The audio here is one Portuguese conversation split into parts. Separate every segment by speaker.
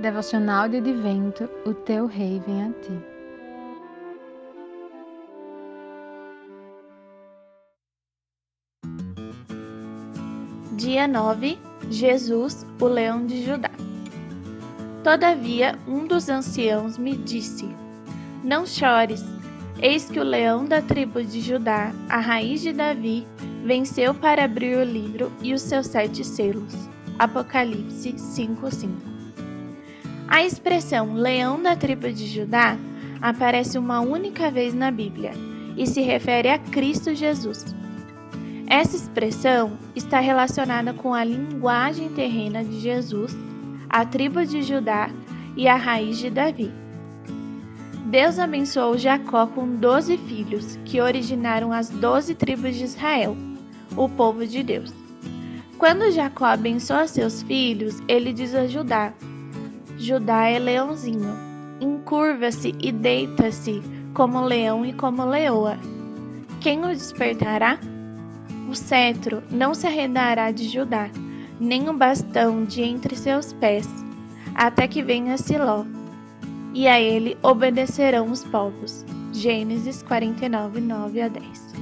Speaker 1: Devocional de Advento, o teu rei vem a ti.
Speaker 2: Dia 9 Jesus, o leão de Judá. Todavia, um dos anciãos me disse: Não chores, eis que o leão da tribo de Judá, a raiz de Davi, venceu para abrir o livro e os seus sete selos. Apocalipse 5:5. A expressão leão da tribo de Judá aparece uma única vez na Bíblia e se refere a Cristo Jesus. Essa expressão está relacionada com a linguagem terrena de Jesus, a tribo de Judá e a raiz de Davi. Deus abençoou Jacó com doze filhos, que originaram as doze tribos de Israel, o povo de Deus. Quando Jacó abençoa seus filhos, ele diz a Judá: Judá é leãozinho. Encurva-se e deita-se como leão e como leoa. Quem o despertará? O cetro não se arredará de Judá, nem o bastão de entre seus pés, até que venha Siló. E a ele obedecerão os povos. Gênesis 49, 9 a 10.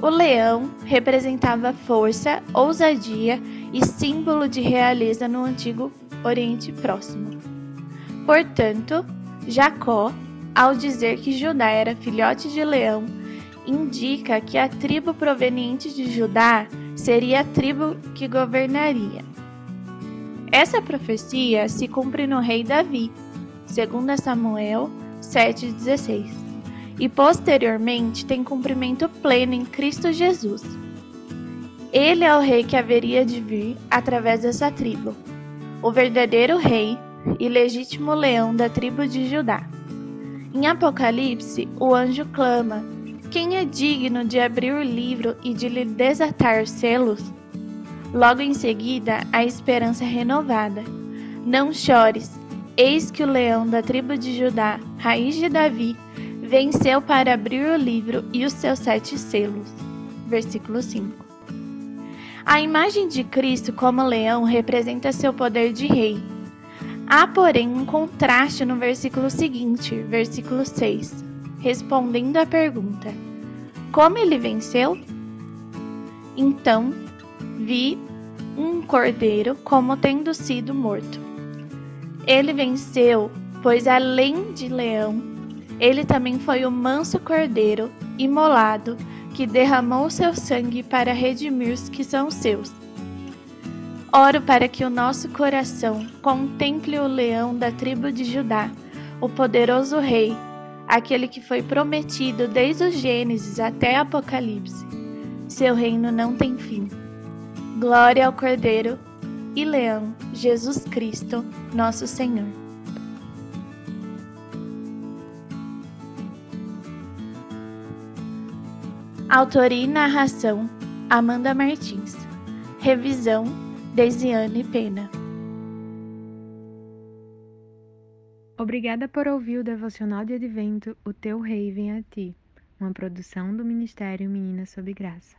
Speaker 2: O leão representava força, ousadia e símbolo de realeza no antigo Oriente Próximo. Portanto, Jacó, ao dizer que Judá era filhote de leão, indica que a tribo proveniente de Judá seria a tribo que governaria. Essa profecia se cumpre no rei Davi, segundo Samuel 7:16, e posteriormente tem cumprimento pleno em Cristo Jesus. Ele é o rei que haveria de vir através dessa tribo o verdadeiro rei e legítimo leão da tribo de Judá. Em Apocalipse, o anjo clama: Quem é digno de abrir o livro e de lhe desatar os selos? Logo em seguida, a esperança é renovada. Não chores, eis que o leão da tribo de Judá, raiz de Davi, venceu para abrir o livro e os seus sete selos. Versículo 5. A imagem de Cristo como leão representa seu poder de rei. Há, porém, um contraste no versículo seguinte, versículo 6, respondendo à pergunta: Como ele venceu? Então vi um cordeiro como tendo sido morto. Ele venceu, pois além de leão, ele também foi o manso cordeiro imolado que derramou seu sangue para redimir os que são seus. Oro para que o nosso coração contemple o leão da tribo de Judá, o poderoso rei, aquele que foi prometido desde o Gênesis até Apocalipse. Seu reino não tem fim. Glória ao Cordeiro e Leão, Jesus Cristo, nosso Senhor. Autoria e narração: Amanda Martins. Revisão: Desiane Pena.
Speaker 1: Obrigada por ouvir o devocional de advento O Teu Rei Vem a Ti, uma produção do Ministério Meninas Sob Graça.